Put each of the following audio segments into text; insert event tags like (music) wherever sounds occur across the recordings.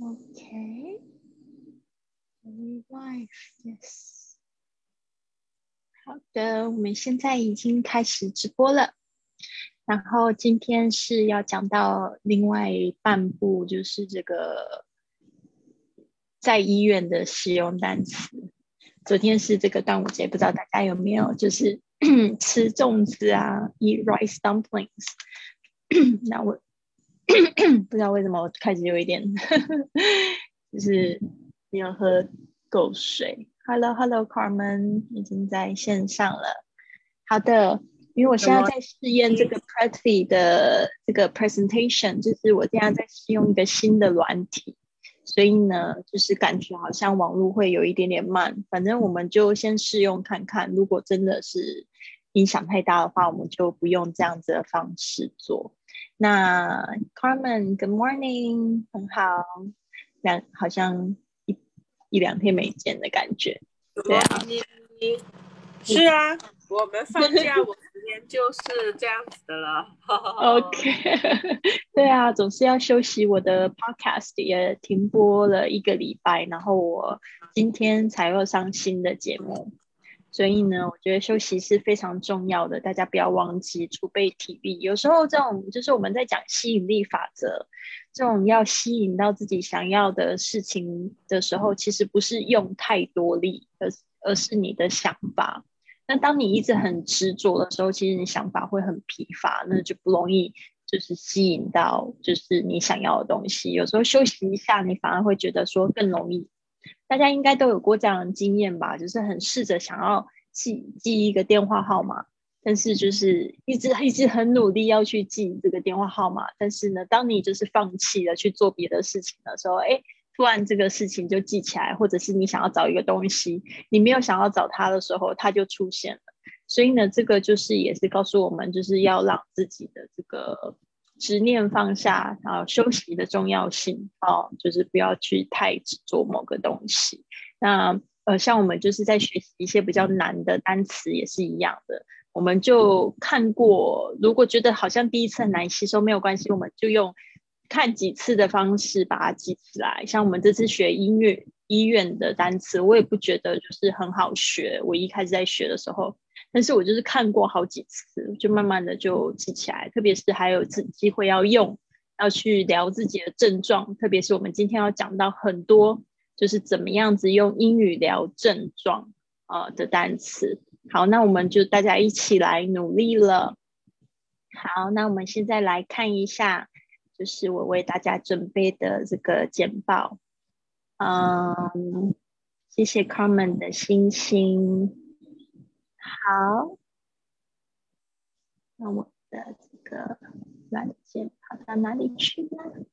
Okay. Live, yes. 好的，我们现在已经开始直播了。然后今天是要讲到另外半部，就是这个在医院的使用单词。昨天是这个端午节，不知道大家有没有就是 (clears throat) 吃粽子啊，eat rice dumplings。(clears throat) 那我。(clears throat) 不知道为什么我开始有一点，(laughs) 就是没有喝够水。Hello，Hello，Carmen 已经在线上了。好的，因为我现在在试验这个 Pretty 的这个 presentation，就是我现在在试用一个新的软体，所以呢，就是感觉好像网络会有一点点慢。反正我们就先试用看看，如果真的是影响太大的话，我们就不用这样子的方式做。那 Carmen，Good morning，很好，两好像一一两天没见的感觉。对啊，是啊，我们放假五十天就是这样子的了。(laughs) OK，(laughs) 对啊，总是要休息。我的 Podcast 也停播了一个礼拜，然后我今天才又上新的节目。所以呢，我觉得休息是非常重要的，大家不要忘记储备体力。有时候这种就是我们在讲吸引力法则，这种要吸引到自己想要的事情的时候，其实不是用太多力，而而是你的想法。那当你一直很执着的时候，其实你想法会很疲乏，那就不容易就是吸引到就是你想要的东西。有时候休息一下，你反而会觉得说更容易。大家应该都有过这样的经验吧？就是很试着想要记记一个电话号码，但是就是一直一直很努力要去记这个电话号码，但是呢，当你就是放弃了去做别的事情的时候，哎，突然这个事情就记起来，或者是你想要找一个东西，你没有想要找它的时候，它就出现了。所以呢，这个就是也是告诉我们，就是要让自己的这个。执念放下，然后休息的重要性哦，就是不要去太执着某个东西。那呃，像我们就是在学习一些比较难的单词也是一样的，我们就看过，如果觉得好像第一次很难吸收，没有关系，我们就用看几次的方式把它记起来。像我们这次学音乐医院的单词，我也不觉得就是很好学。我一开始在学的时候。但是我就是看过好几次，就慢慢的就记起来。特别是还有次机会要用，要去聊自己的症状。特别是我们今天要讲到很多，就是怎么样子用英语聊症状啊的单词。好，那我们就大家一起来努力了。好，那我们现在来看一下，就是我为大家准备的这个简报。嗯，谢谢 Carmen 的星星。好，那我的这个软件跑到哪里去了？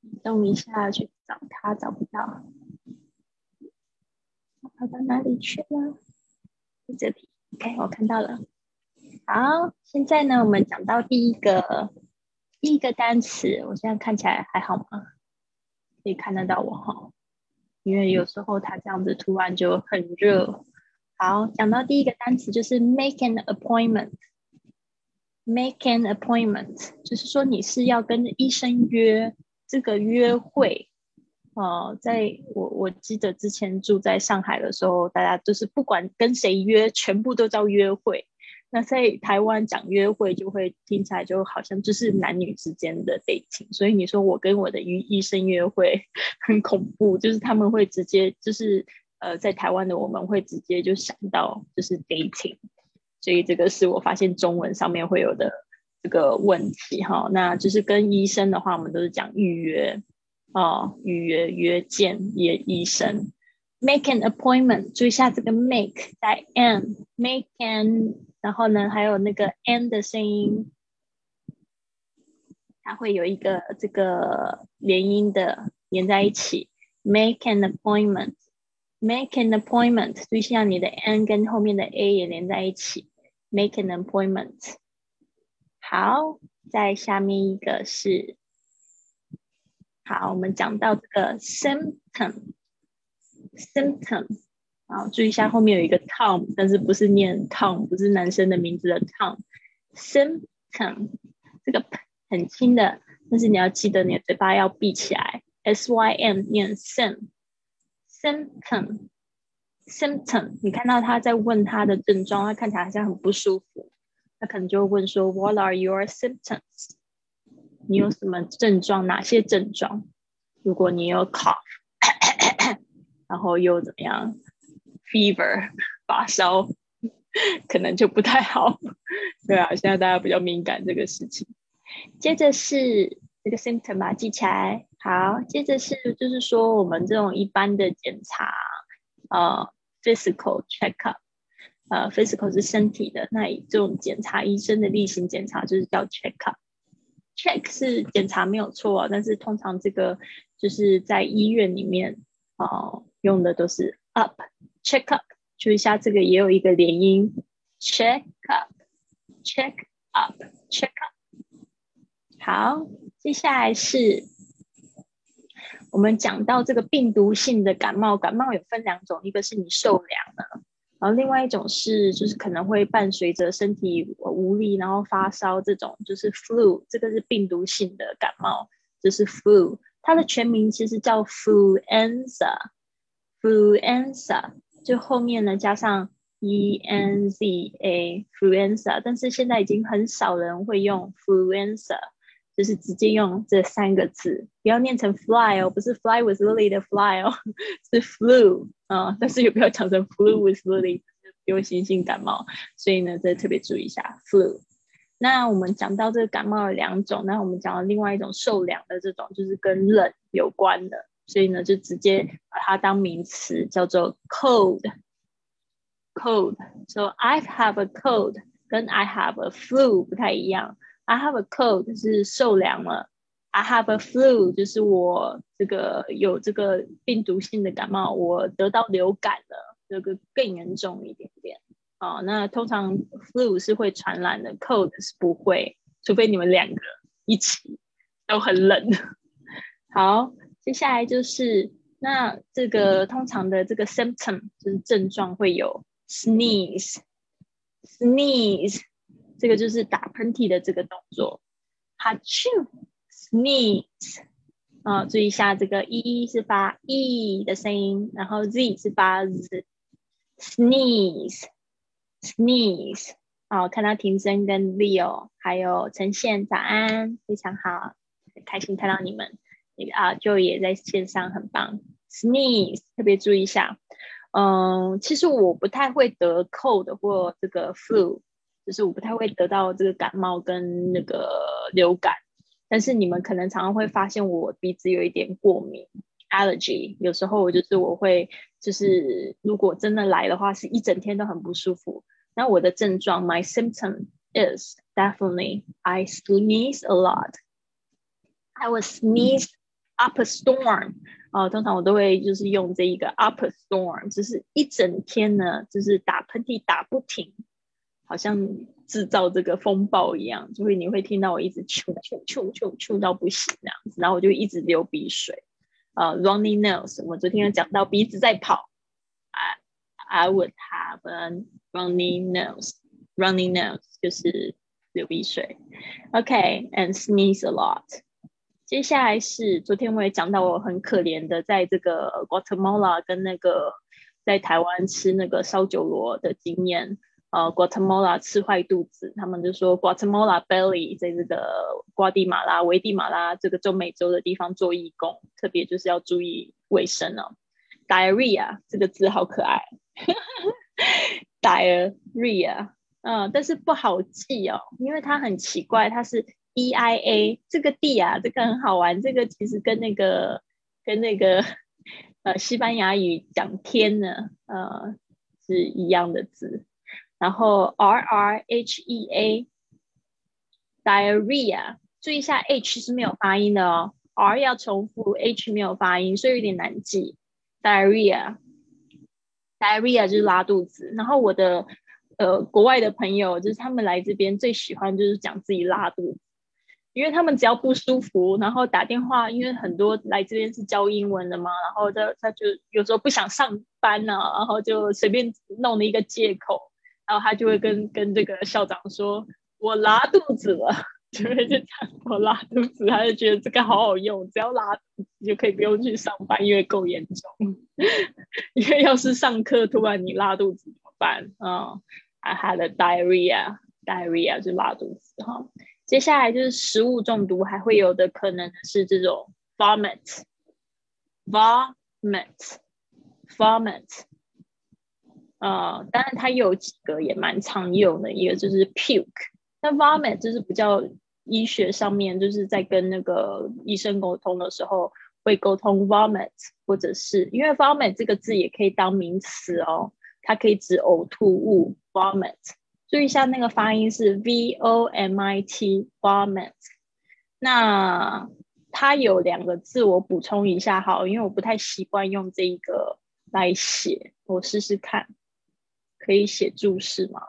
移动一下去找它，找不到。跑到哪里去了？在这里。OK，我看到了。好，现在呢，我们讲到第一个第一个单词。我现在看起来还好吗？可以看得到我哈。因为有时候它这样子突然就很热。好，讲到第一个单词就是 make an appointment。make an appointment 就是说你是要跟医生约这个约会。哦，在我我记得之前住在上海的时候，大家就是不管跟谁约，全部都叫约会。那在台湾讲约会，就会听起来就好像就是男女之间的 dating，所以你说我跟我的医医生约会很恐怖，就是他们会直接就是呃，在台湾的我们会直接就想到就是 dating，所以这个是我发现中文上面会有的这个问题哈。那就是跟医生的话，我们都是讲预约哦，预约约见约医生，make an appointment，注意一下这个 make 在 an，make an。然后呢，还有那个 n 的声音，它会有一个这个连音的连在一起。Make an appointment，make an appointment，就像你的 n 跟后面的 a 也连在一起。Make an appointment。好，在下面一个是，好，我们讲到这个 symptom，symptom。好，注意一下后面有一个 Tom，但是不是念 Tom，不是男生的名字的 Tom。Symptom，这个很轻的但是你要记得你的嘴巴要闭起来，s y m 念 sim，symptom，symptom。你看到他在问他的症状，他看起来好像很不舒服，他可能就会问说，What are your symptoms？你有什么症状？哪些症状？如果你有 cough，然后又怎么样？fever，(laughs) 发烧，可能就不太好。对啊，现在大家比较敏感这个事情。接着是这个 symptom 嘛，记起来。好，接着是就是说我们这种一般的检查，呃，physical check up，呃，physical 是身体的，那这种检查医生的例行检查就是叫 check up。check 是检查没有错，但是通常这个就是在医院里面哦用的都是 up check up，注意一下这个也有一个连音 check up check up check up。好，接下来是我们讲到这个病毒性的感冒，感冒有分两种，一个是你受凉了。然后另外一种是，就是可能会伴随着身体无力，然后发烧这种，就是 flu，这个是病毒性的感冒，就是 flu。它的全名其实叫 fluenza，fluenza，就后面呢加上 e n z a，fluenza。但是现在已经很少人会用 fluenza。就是直接用这三个字，不要念成 fly 哦，不是 fly with Lily 的 fly 哦，是 flu 啊，但是也不要讲成 flu with Lily，流行性感冒，所以呢，这特别注意一下 flu。那我们讲到这个感冒有两种，那我们讲到另外一种受凉的这种，就是跟冷有关的，所以呢，就直接把它当名词叫做 cold，cold。So I have a cold，跟 I have a flu 不太一样。I have a cold，是受凉了。I have a flu，就是我这个有这个病毒性的感冒，我得到流感了，这个更严重一点点。啊，那通常 flu 是会传染的，cold 是不会，除非你们两个一起都很冷。好，接下来就是那这个通常的这个 symptom 就是症状会有 sneeze，sneeze。这个就是打喷嚏的这个动作，哈啾，sneeze，啊，注意一下这个 e 是发 e 的声音，然后 z 是发 z，sneeze，sneeze，好，看到婷真跟 Leo 还有陈宪，早安，非常好，很开心看到你们，那个啊就也在线上，很棒，sneeze，特别注意一下，嗯，其实我不太会得 cold 或这个 flu。就是我不太会得到这个感冒跟那个流感，但是你们可能常常会发现我鼻子有一点过敏，allergy。有时候我就是我会就是如果真的来的话，是一整天都很不舒服。那我的症状，my symptom is definitely I sneeze a lot. I was sneeze up a storm. 啊，通常我都会就是用这一个 up a storm，就是一整天呢，就是打喷嚏打不停。好像制造这个风暴一样，就会你会听到我一直啾啾啾啾啾到不行这样子，然后我就一直流鼻水。呃，runny nose，我昨天有讲到鼻子在跑，I I would have a runny nose，runny nose 就是流鼻水。OK，and sneeze a lot。接下来是昨天我也讲到我很可怜的，在这个 Guatemala 跟那个在台湾吃那个烧酒螺的经验。呃，Guatemala 吃坏肚子，他们就说 Guatemala belly 在这个瓜地马拉、危地马拉这个中美洲的地方做义工，特别就是要注意卫生哦。Diarrhea 这个字好可爱，Diarrhea，嗯，但是不好记哦，因为它很奇怪，它是 E I A 这个 D 啊，这个很好玩，这个其实跟那个跟那个呃西班牙语讲天呢，呃是一样的字。然后 R R H E A diarrhea，注意一下 H 是没有发音的哦，R 要重复，H 没有发音，所以有点难记。diarrhea diarrhea 就是拉肚子。然后我的呃国外的朋友，就是他们来这边最喜欢就是讲自己拉肚子，因为他们只要不舒服，然后打电话，因为很多来这边是教英文的嘛，然后他他就有时候不想上班呢，然后就随便弄了一个借口。然后他就会跟跟这个校长说：“我拉肚子了。(laughs) ”就会就讲我拉肚子，他就觉得这个好好用，只要拉肚子就可以不用去上班，因为够严重。(laughs) 因为要是上课突然你拉肚子怎么办？嗯，I had a diarrhea，diarrhea 就拉肚子哈。接下来就是食物中毒，还会有的可能是这种 vomit，vomit，vomit。呃，当然它有几个也蛮常用的，一个就是 puke。那 vomit 就是比较医学上面，就是在跟那个医生沟通的时候会沟通 vomit，或者是因为 vomit 这个字也可以当名词哦，它可以指呕吐物 vomit。注意一下那个发音是 v o m i t vomit。那它有两个字，我补充一下好，因为我不太习惯用这一个来写，我试试看，可以写注释吗？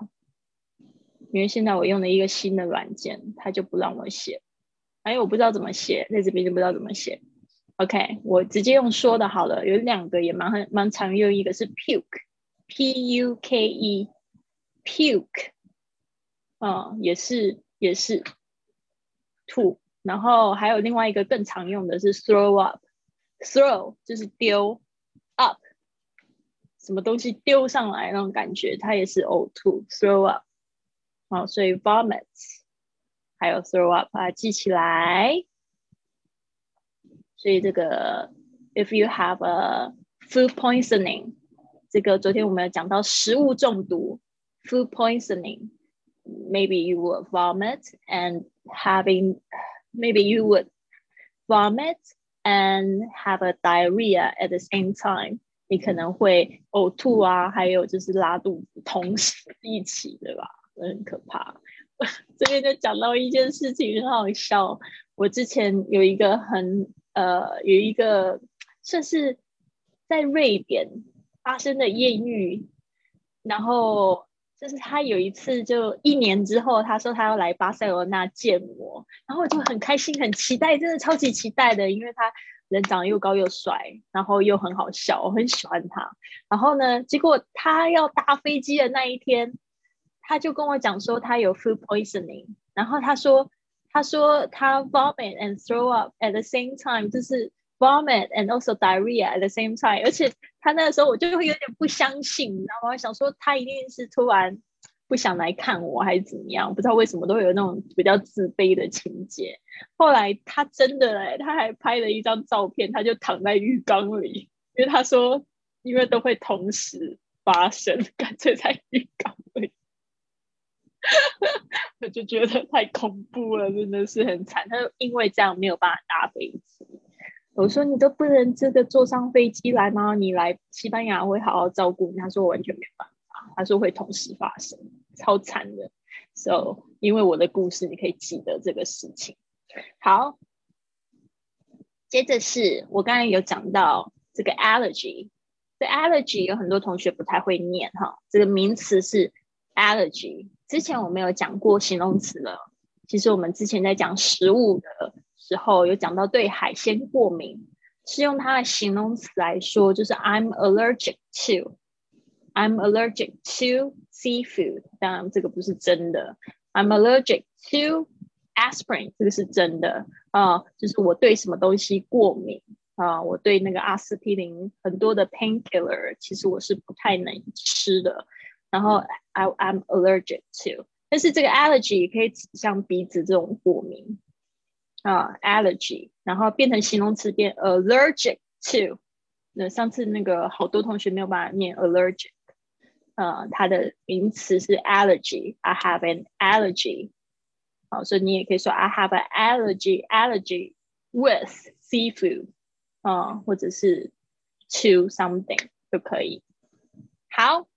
因为现在我用了一个新的软件，它就不让我写，哎我不知道怎么写，在这边就不知道怎么写。OK，我直接用说的好了。有两个也蛮很蛮常用，一个是 puke，p u k e puke，嗯，也是也是吐。然后还有另外一个更常用的是 throw up，throw 就是丢，up 什么东西丢上来那种感觉，它也是呕吐，throw up。好，所以 vomit 还有 throw up 啊，记起来。所以这个 if you have a food poisoning，这个昨天我们有讲到食物中毒 ，food poisoning，maybe you will vomit and having maybe you would vomit and have a diarrhea at the same time。你可能会呕吐啊，还有就是拉肚子，同时一起，对吧？很可怕，这边就讲到一件事情很好笑。我之前有一个很呃，有一个算是在瑞典发生的艳遇，然后 (laughs) 就是他有一次就一年之后，他说他要来巴塞罗那见我，然后我就很开心，很期待，真的超级期待的，因为他人长得又高又帅，然后又很好笑，我很喜欢他。然后呢，结果他要搭飞机的那一天。他就跟我讲说他有 food poisoning，然后他说他说他 vomit and throw up at the same time，就是 vomit and also diarrhea at the same time，而且他那个时候我就会有点不相信，然后我想说他一定是突然不想来看我还是怎么样，不知道为什么都会有那种比较自卑的情节。后来他真的哎，他还拍了一张照片，他就躺在浴缸里，因为他说因为都会同时发生，(laughs) 干脆在浴缸里。(laughs) 我就觉得太恐怖了，真的是很惨。他就因为这样没有办法搭飞机。我说你都不能这个坐上飞机来吗？你来西班牙会好好照顾你。他说完全没办法，他说会同时发生，超惨的。So 因为我的故事，你可以记得这个事情。好，接着是我刚才有讲到这个 allergy，这 allergy 有很多同学不太会念哈，这个名词是 allergy。之前我们有讲过形容词了。其实我们之前在讲食物的时候，有讲到对海鲜过敏，是用它的形容词来说，就是 I'm allergic to。I'm allergic to seafood。当然这个不是真的。I'm allergic to aspirin。这个是真的啊，就是我对什么东西过敏啊？我对那个阿司匹林很多的 painkiller，其实我是不太能吃的。然后 I I'm allergic to，但是这个 allergy 可以指向鼻子这种过敏啊 allergy，然后变成形容词变 allergic to。那上次那个好多同学没有办法念 allergic，呃，它的名词是 allergy，I have an allergy。好，所以你也可以说 I have an allergy allergy with seafood，啊，或者是 to something 都可以。好。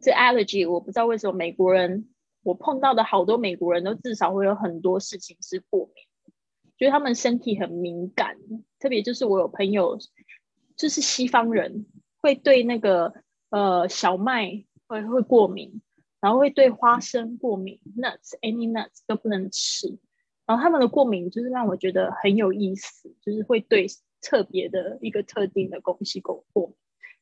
这 allergy 我不知道为什么美国人，我碰到的好多美国人都至少会有很多事情是过敏，就是他们身体很敏感，特别就是我有朋友，就是西方人会对那个呃小麦会会过敏，然后会对花生过敏，nuts any nuts 都不能吃，然后他们的过敏就是让我觉得很有意思，就是会对特别的一个特定的东西过过敏。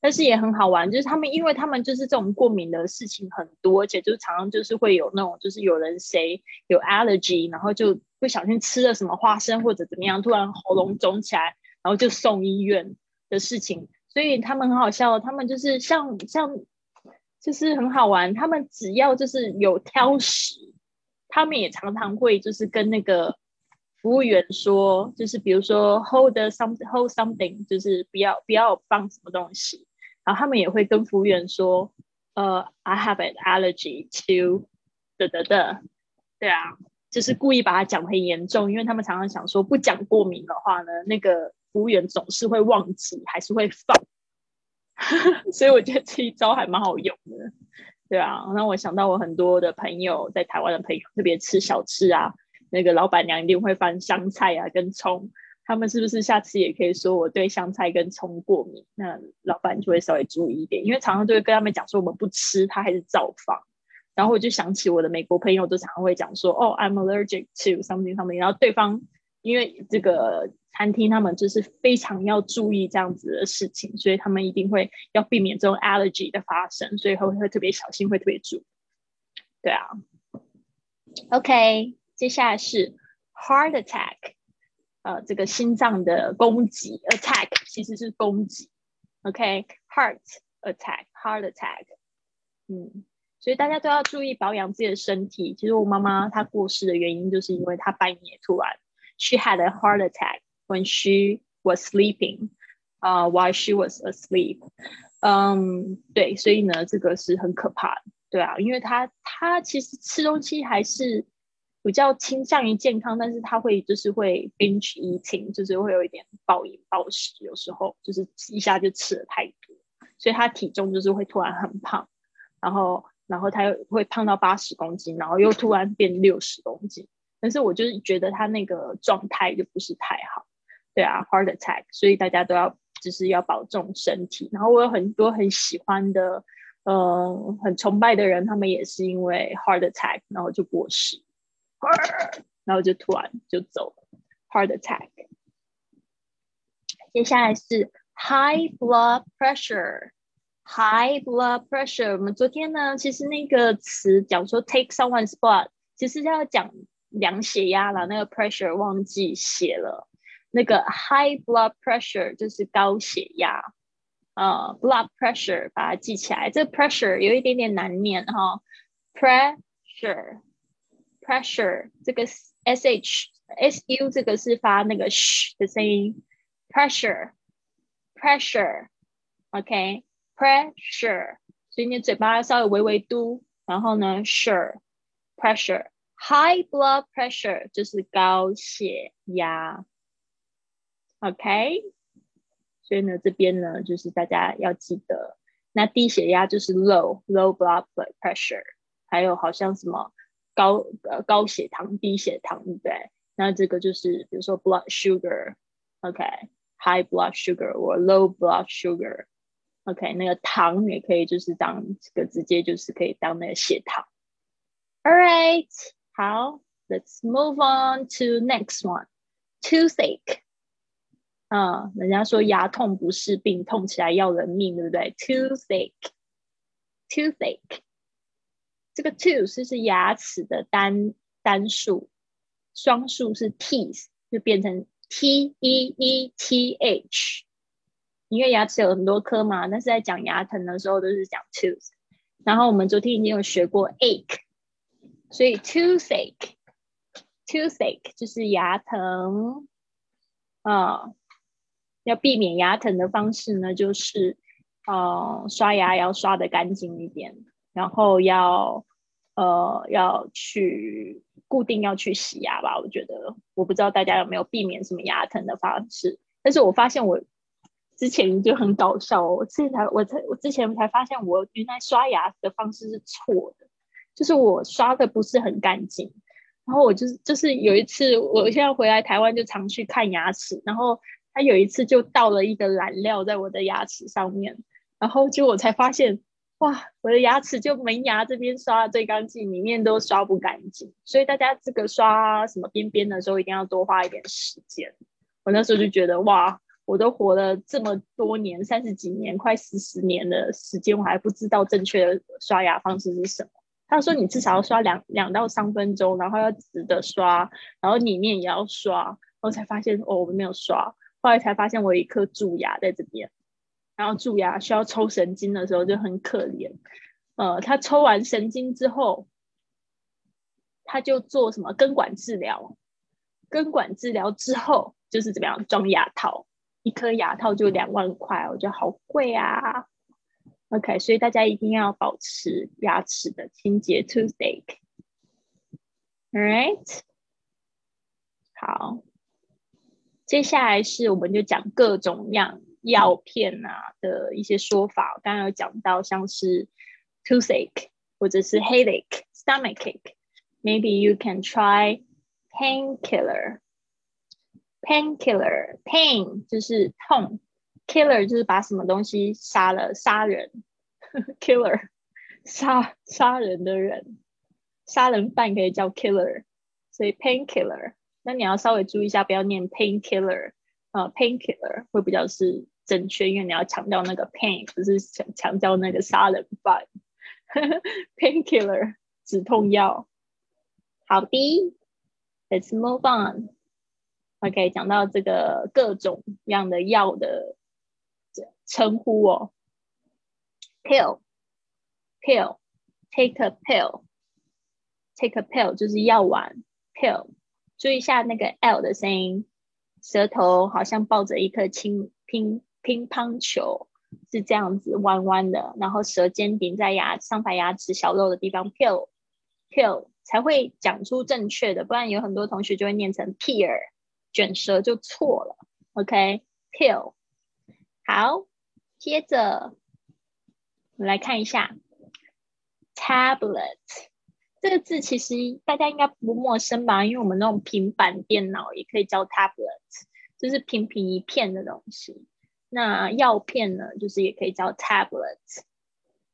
但是也很好玩，就是他们因为他们就是这种过敏的事情很多，而且就常常就是会有那种就是有人谁有 allergy，然后就不小心吃了什么花生或者怎么样，突然喉咙肿起来，然后就送医院的事情。所以他们很好笑，他们就是像像就是很好玩，他们只要就是有挑食，他们也常常会就是跟那个。服务员说，就是比如说 hold some hold something，就是不要不要放什么东西。然后他们也会跟服务员说，呃，I have an allergy to 的的的，对啊，就是故意把它讲很严重，因为他们常常想说不讲过敏的话呢，那个服务员总是会忘记，还是会放。(laughs) 所以我觉得这一招还蛮好用的，对啊。那我想到我很多的朋友在台湾的朋友，特别吃小吃啊。那个老板娘一定会放香菜啊，跟葱。他们是不是下次也可以说我对香菜跟葱过敏？那老板就会稍微注意一点，因为常常都会跟他们讲说我们不吃，他还是照放。然后我就想起我的美国朋友都常常会讲说，哦，I'm allergic to something something。然后对方因为这个餐厅他们就是非常要注意这样子的事情，所以他们一定会要避免这种 allergy 的发生，所以会会特别小心，会特别注意。对啊，OK。接下来是 heart attack，呃，这个心脏的攻击，attack 其实是攻击，OK，heart attack，heart attack，嗯，所以大家都要注意保养自己的身体。其实我妈妈她过世的原因，就是因为她半夜突然，she had a heart attack when she was sleeping，啊，while she was asleep，嗯，对，所以呢，这个是很可怕的，对啊，因为她她其实吃东西还是。比较倾向于健康，但是他会就是会 binge eating，就是会有一点暴饮暴食，有时候就是一下就吃了太多，所以他体重就是会突然很胖，然后然后他又会胖到八十公斤，然后又突然变六十公斤，但是我就是觉得他那个状态就不是太好，对啊，heart attack，所以大家都要就是要保重身体。然后我有很多很喜欢的，呃，很崇拜的人，他们也是因为 heart attack，然后就过世。然后就突然就走了，heart attack。接下来是 high blood pressure，high blood pressure。我们昨天呢，其实那个词讲说 take someone's blood，其实要讲量血压了。那个 pressure 忘记写了，那个 high blood pressure 就是高血压。呃，blood pressure 把它记起来。这个 pressure 有一点点难念哈，pressure。pressure 这个 s h s u 这个是发那个 sh 的声音，pressure pressure，OK pressure，所以你嘴巴稍微微微嘟，然后呢 sure pressure high blood pressure 就是高血压，OK，所以呢这边呢就是大家要记得，那低血压就是 low low blood pressure，还有好像什么。 高呃高血糖、低血糖，对不对？那这个就是比如说 blood sugar，OK，high blood sugar 或 low blood sugar，OK，那个糖也可以就是当这个直接就是可以当那个血糖。All right，好，Let's move on to next one，toothache。啊，人家说牙痛不是病，痛起来要人命，对不对？toothache，toothache。这个 tooth 是牙齿的单单数，双数是 teeth，就变成 t e e t h。因为牙齿有很多颗嘛，但是在讲牙疼的时候都是讲 tooth。然后我们昨天已经有学过 ache，所以 toothache，toothache 就是牙疼。啊，要避免牙疼的方式呢，就是呃刷牙要刷的干净一点。然后要，呃，要去固定要去洗牙吧。我觉得，我不知道大家有没有避免什么牙疼的方式。但是我发现我之前就很搞笑哦，我之前才我才我之前才发现，我原来刷牙的方式是错的，就是我刷的不是很干净。然后我就是就是有一次，我现在回来台湾就常去看牙齿，然后他有一次就倒了一个染料在我的牙齿上面，然后就我才发现。哇，我的牙齿就门牙这边刷的最干净，里面都刷不干净。所以大家这个刷什么边边的时候，一定要多花一点时间。我那时候就觉得哇，我都活了这么多年，三十几年，快四十年的时间，我还不知道正确的刷牙方式是什么。他说你至少要刷两两到三分钟，然后要直的刷，然后里面也要刷。我才发现哦，我没有刷。后来才发现我有一颗蛀牙在这边，然后蛀牙需要抽神经的时候就很可怜。呃，他抽完神经之后，他就做什么根管治疗。根管治疗之后就是怎么样装牙套，一颗牙套就两万块，我觉得好贵啊。OK，所以大家一定要保持牙齿的清洁，toothache。Alright，好，接下来是我们就讲各种样药片啊的一些说法。刚刚有讲到像是 toothache 或者是 headache、stomachache，maybe you can try painkiller。painkiller，pain 就是痛。Killer 就是把什么东西杀了，杀人。Killer，杀杀人的人，杀人犯可以叫 Killer，所以 Painkiller。那你要稍微注意一下，不要念 Painkiller 啊，Painkiller 会比较是正确，因为你要强调那个 pain，不是强强调那个杀人犯。(laughs) Painkiller 止痛药。好的，Let's move on。OK，讲到这个各种样的药的。称呼哦，pill，pill，take a pill，take a pill 就是药丸，pill，注意一下那个 l 的声音，舌头好像抱着一颗青拼乒乓球，是这样子弯弯的，然后舌尖顶在牙上排牙齿小肉的地方，pill，pill 才会讲出正确的，不然有很多同学就会念成 pear，卷舌就错了，OK，pill，好。接着，我们来看一下 “tablet” 这个字，其实大家应该不陌生吧？因为我们那种平板电脑也可以叫 “tablet”，就是平平一片的东西。那药片呢，就是也可以叫 “tablet”。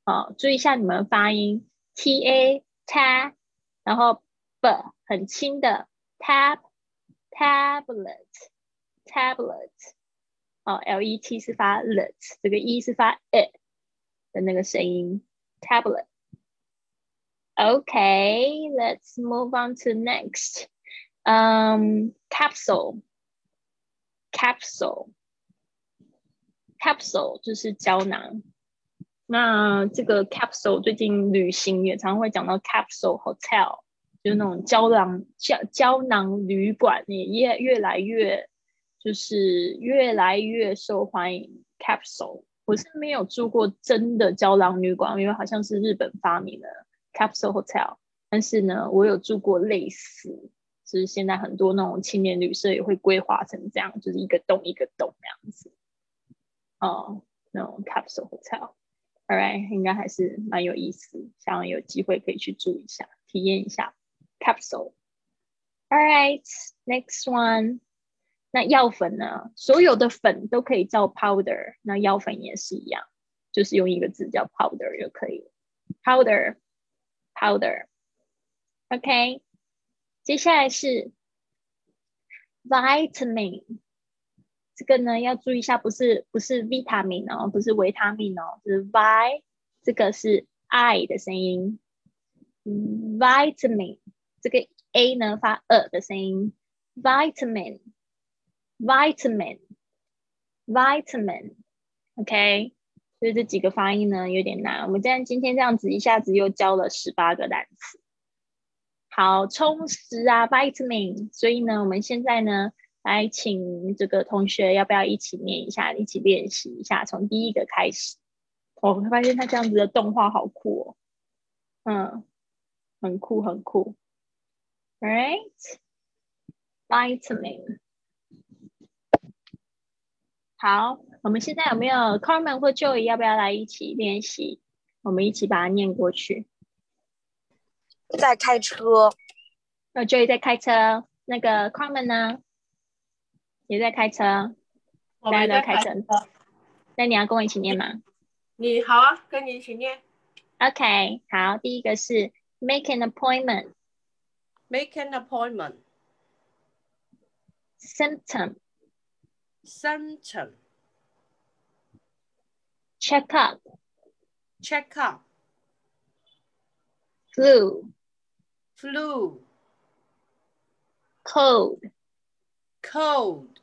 哦，注意一下你们发音，“t a ta”，然后 “b” 很轻的 “tab”，“tablet”，“tablet”。哦，l e t 是发 let，这个 e 是发 e 的那个声音，tablet。Okay, let's move on to next. Um, capsule, capsule, Capsule 就是胶囊。那这个 capsule 最近旅行也常会讲到 capsule hotel，就是那种胶囊胶胶囊旅馆，也越越来越。就是越来越受欢迎。Capsule，我是没有住过真的胶囊旅馆，因为好像是日本发明的 Capsule Hotel。但是呢，我有住过类似，就是现在很多那种青年旅社也会规划成这样，就是一个洞一个洞那样子。哦，那种 Capsule Hotel，All right，应该还是蛮有意思，想有机会可以去住一下，体验一下 Capsule。All right，next one。那药粉呢？所有的粉都可以叫 powder，那药粉也是一样，就是用一个字叫 powder 就可以。powder，powder，OK。接下来是 vitamin，这个呢要注意一下，不是不是 vitamin 哦，不是维他命哦，是 vi，这个是 i 的声音，vitamin，这个 a 呢发呃的声音，vitamin。vitamin vitamin OK，所以这几个发音呢有点难。我们这样今天这样子一下子又教了十八个单词，好充实啊 vitamin。所以呢，我们现在呢来请这个同学要不要一起念一下，一起练习一下，从第一个开始。我会发现他这样子的动画好酷哦，嗯，很酷很酷。Alright, vitamin. 好，我们现在有没有 Carmen 或 Joey 要不要来一起练习？我们一起把它念过去。在开车。那 Joey 在开车，那个 Carmen 呢？也在开车。大家都开车。那你要跟我一起念吗？你好啊，跟你一起念。OK，好，第一个是 Make an appointment。Make an appointment。Symptom。Symptom. check up, check up flu, flu cold, cold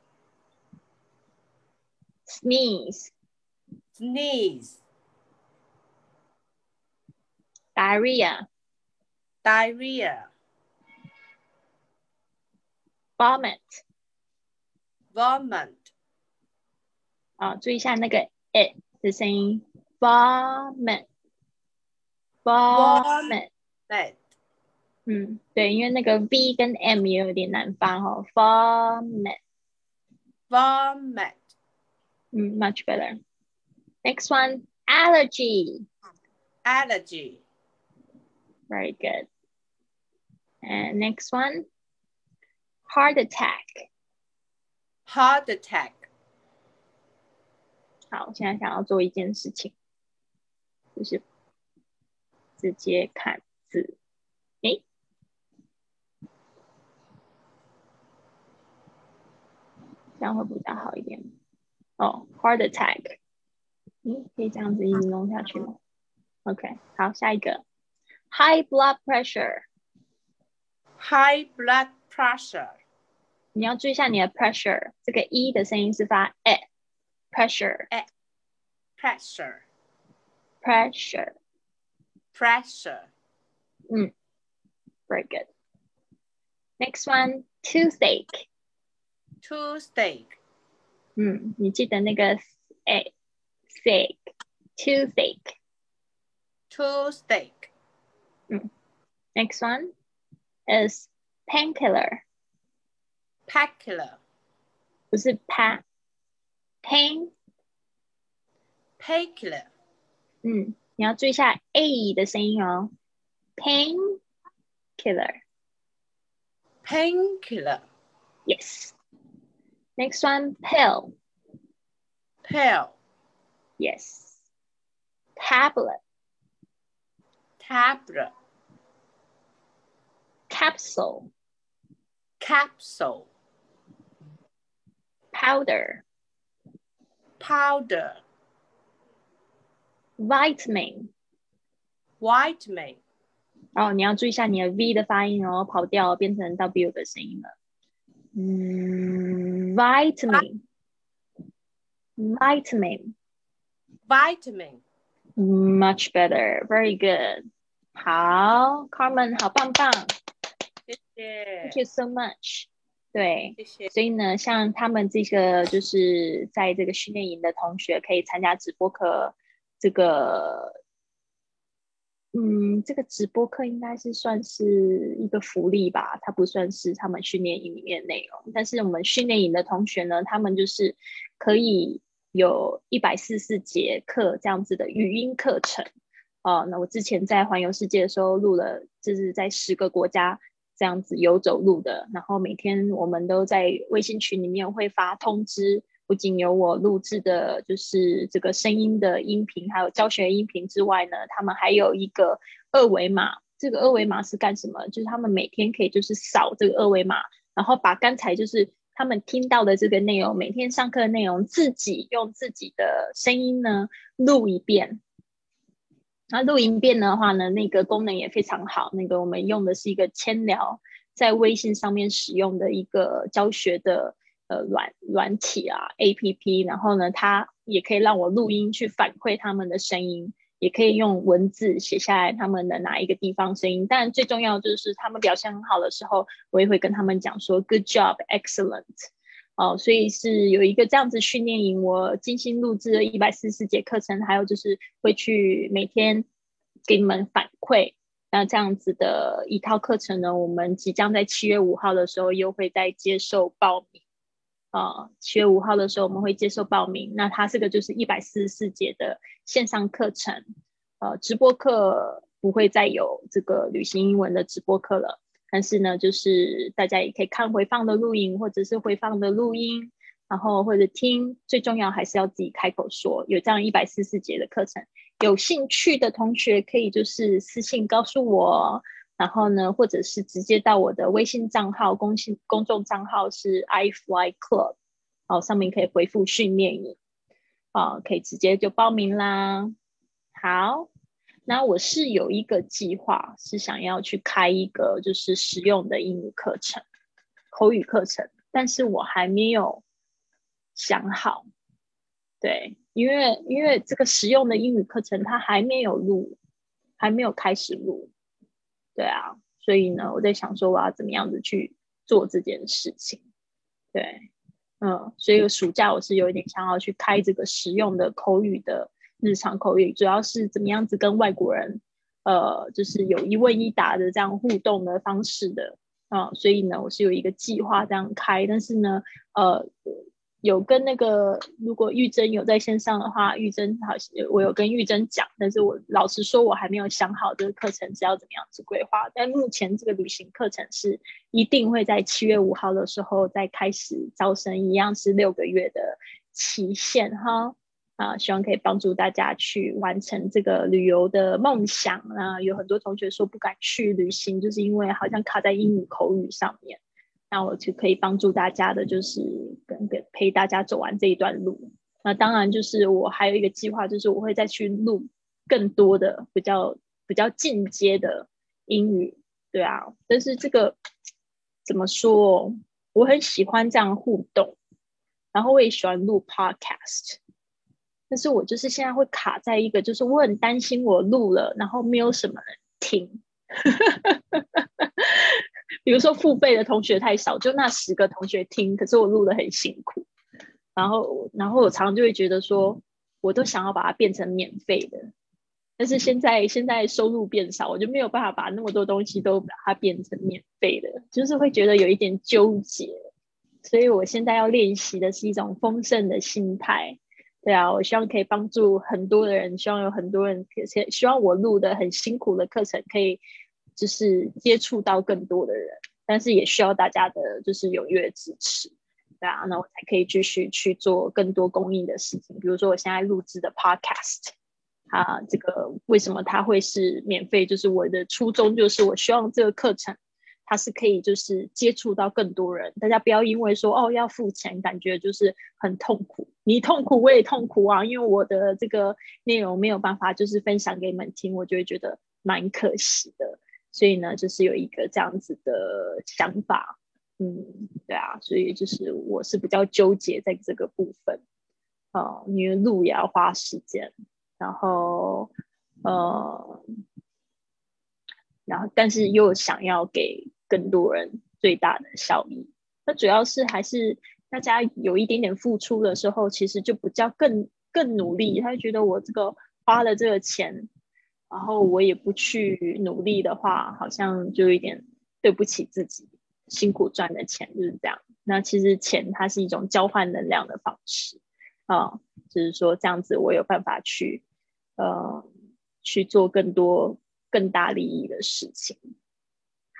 sneeze, sneeze diarrhea, diarrhea vomit ，vomit 啊，注意一下那个 e 的声音，vomit，vomit， vomit 嗯，对，因为那个 v 跟 m 也有点难发哈，vomit， vomit 嗯 ，much better。Next one, allergy, allergy very good. And next one, heart attack. heart attack 好，我现在想要做一件事情，就是直接看字。诶，这样会比较好一点。 哦，heart attack，嗯，可以这样子一直弄下去吗？OK，好，下一个，high blood pressure， high blood pressure 你要注意一下你的 pressure，这个 e 的声音是发 e，pressure pressure pressure， pressure 嗯，very good。Next one, toothache。 toothache 嗯，你记得那个 a ache toothache。 toothache Next one is painkiller， painkiller 不是 pa pain。 painkiller 嗯，你要注意一下 a 的声音哦，painkiller。 painkiller Yes. Next one pill. pill Yes. Tablet. tablet Capsule. capsule Powder. powder Vitamin. vitamin 哦，你要注意一下你的 V 的发音哦，跑调变成 W 的声音了。 嗯，vitamin。Vitamin. vitamin Much better. Very good. 好，Carmen，好棒棒。谢谢 Thank you so much. 对，谢谢所以呢，像他们这个就是在这个训练营的同学，可以参加直播课。这个， 嗯，这个直播课应该是算是一个福利吧，它不算是他们训练营里面的内容。但是我们训练营的同学呢，他们就是可以有一百四十四节课这样子的语音课程。哦，那我之前在环游世界的时候录了，就是在十个国家这样子游走路的，然后每天我们都在微信群里面会发通知，不仅有我录制的，就是这个声音的音频，还有教学音频之外呢，他们还有一个二维码。这个二维码是干什么？就是他们每天可以就是扫这个二维码，然后把刚才就是他们听到的这个内容，每天上课的内容，自己用自己的声音呢录一遍。那录音遍的话呢，那个功能也非常好。那个我们用的是一个千聊，在微信上面使用的一个教学的呃软软体啊 A P P，然后呢，它也可以让我录音去反馈他们的声音，也可以用文字写下来他们的哪一个地方声音。但最重要就是他们表现很好的时候，我也会跟他们讲说 Good job, excellent。哦，所以是有一个这样子训练营，我精心录制了一百四十节课程，还有就是会去每天给你们反馈。那这样子的一套课程呢，我们即将在七月五号的时候又会再接受报名。呃，七月五号的时候我们会接受报名。那它这个就是一百四十四节的线上课程，呃，直播课不会再有这个旅行英文的直播课了。但是呢，就是大家也可以看回放的录影，或者是回放的录音，然后或者听。最重要还是要自己开口说。有这样一百四十四节的课程，有兴趣的同学可以就是私信告诉我，然后呢，或者是直接到我的微信账号，公信公众账号是 iFly Club 哦，上面可以回复训练营，啊，可以直接就报名啦。好，那我是有一个计划，是想要去开一个就是实用的英语课程、口语课程，但是我还没有想好。对，因为因为这个实用的英语课程它还没有录，还没有开始录。对啊，所以呢，我在想说我要怎么样子去做这件事情。对。嗯，所以暑假我是有一点想要去开这个实用的口语的日常口语，主要是怎么样子跟外国人，呃，就是有一问一答的这样互动的方式的啊，所以呢，我是有一个计划这样开，但是呢，呃。有跟那个，如果玉珍有在线上的话，玉珍好，我有跟玉珍讲，但是我老实说，我还没有想好这个课程是要怎么样子规划。但目前这个旅行课程是一定会在七月五号的时候再开始招生，一样是六个月的期限哈。啊，希望可以帮助大家去完成这个旅游的梦想啊。有很多同学说不敢去旅行，就是因为好像卡在英语口语上面。那我就可以帮助大家的，就是跟跟陪大家走完这一段路。那当然，就是我还有一个计划，就是我会再去录更多的比较比较进阶的英语。对啊，但是这个怎么说？我很喜欢这样互动，然后我也喜欢录 podcast。但是我就是现在会卡在一个，就是我很担心我录了，然后没有什么人听。(laughs) 比如说付费的同学太少，就那十个同学听，可是我录的很辛苦，然后，然后我常常就会觉得说，我都想要把它变成免费的，但是现在现在收入变少，我就没有办法把那么多东西都把它变成免费的，就是会觉得有一点纠结，所以我现在要练习的是一种丰盛的心态，对啊，我希望可以帮助很多的人，希望有很多人，希望我录的很辛苦的课程可以。就是接触到更多的人，但是也需要大家的，就是踊跃支持，对啊，那我才可以继续去做更多公益的事情。比如说我现在录制的 Podcast，啊，这个为什么它会是免费？就是我的初衷就是我希望这个课程它是可以就是接触到更多人，大家不要因为说哦要付钱，感觉就是很痛苦。你痛苦我也痛苦啊，因为我的这个内容没有办法就是分享给你们听，我就会觉得蛮可惜的。所以呢，就是有一个这样子的想法，嗯，对啊，所以就是我是比较纠结在这个部分，哦，因为路也要花时间，然后，呃，然后但是又想要给更多人最大的效益，那主要是还是大家有一点点付出的时候，其实就不叫更更努力，他就觉得我这个花了这个钱。然后我也不去努力的话，好像就有点对不起自己辛苦赚的钱，就是这样。那其实钱它是一种交换能量的方式啊，就是说这样子我有办法去呃去做更多更大利益的事情。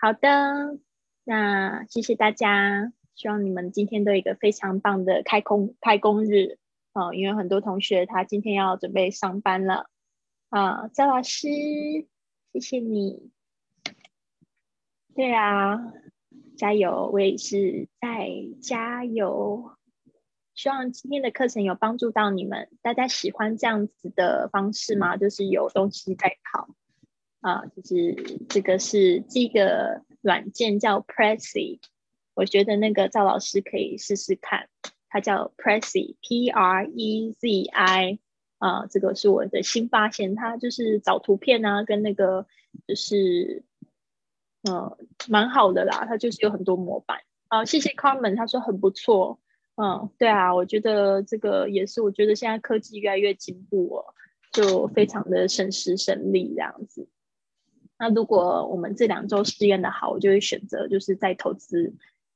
好的，那谢谢大家，希望你们今天都有一个非常棒的开工开工日啊，因为很多同学他今天要准备上班了。啊，赵老师，谢谢你。对啊，加油！我也是在加油。希望今天的课程有帮助到你们。大家喜欢这样子的方式吗？就是有东西在跑啊，就是这个是这个软件叫 Presi，我觉得那个赵老师可以试试看，它叫 Prezi，P R E Z I。啊，这个是我的新发现，它就是找图片啊，跟那个就是，呃，蛮好的啦。它就是有很多模板啊。谢谢 Carmen，他说很不错。嗯，对啊，我觉得这个也是，我觉得现在科技越来越进步哦，就非常的省时省力这样子。那如果我们这两周试验的好，我就会选择就是再投资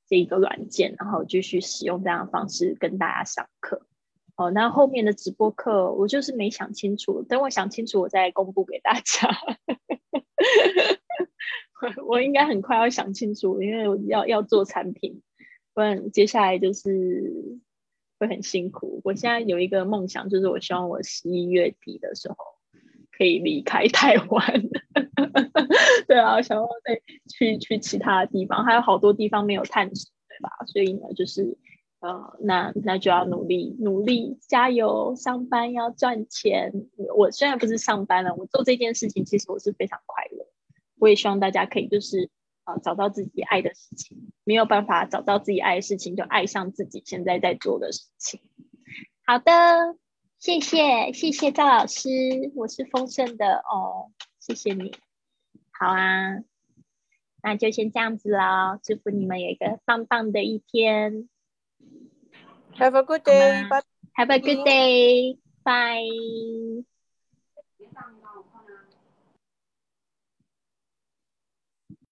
这一个软件，然后继续使用这样的方式跟大家上课。哦，那后面的直播课我就是没想清楚，等我想清楚，我再公布给大家。(laughs) 我应该很快要想清楚，因为我要要做产品，不然接下来就是会很辛苦。我现在有一个梦想，就是我希望我十一月底的时候可以离开 (laughs) 台湾。对啊，想要再去去其他地方，还有好多地方没有探索，对吧？所以呢，就是。呃，那那就要努力努力加油，上班要赚钱。我虽然不是上班了，我做这件事情其实我是非常快乐。我也希望大家可以就是啊找到自己爱的事情，没有办法找到自己爱的事情，就爱上自己现在在做的事情。好的，谢谢谢谢赵老师，我是丰盛的哦，谢谢你。好啊，那就先这样子喽，祝福你们有一个棒棒的一天。Have a good day. Bye. Have a good day. Bye.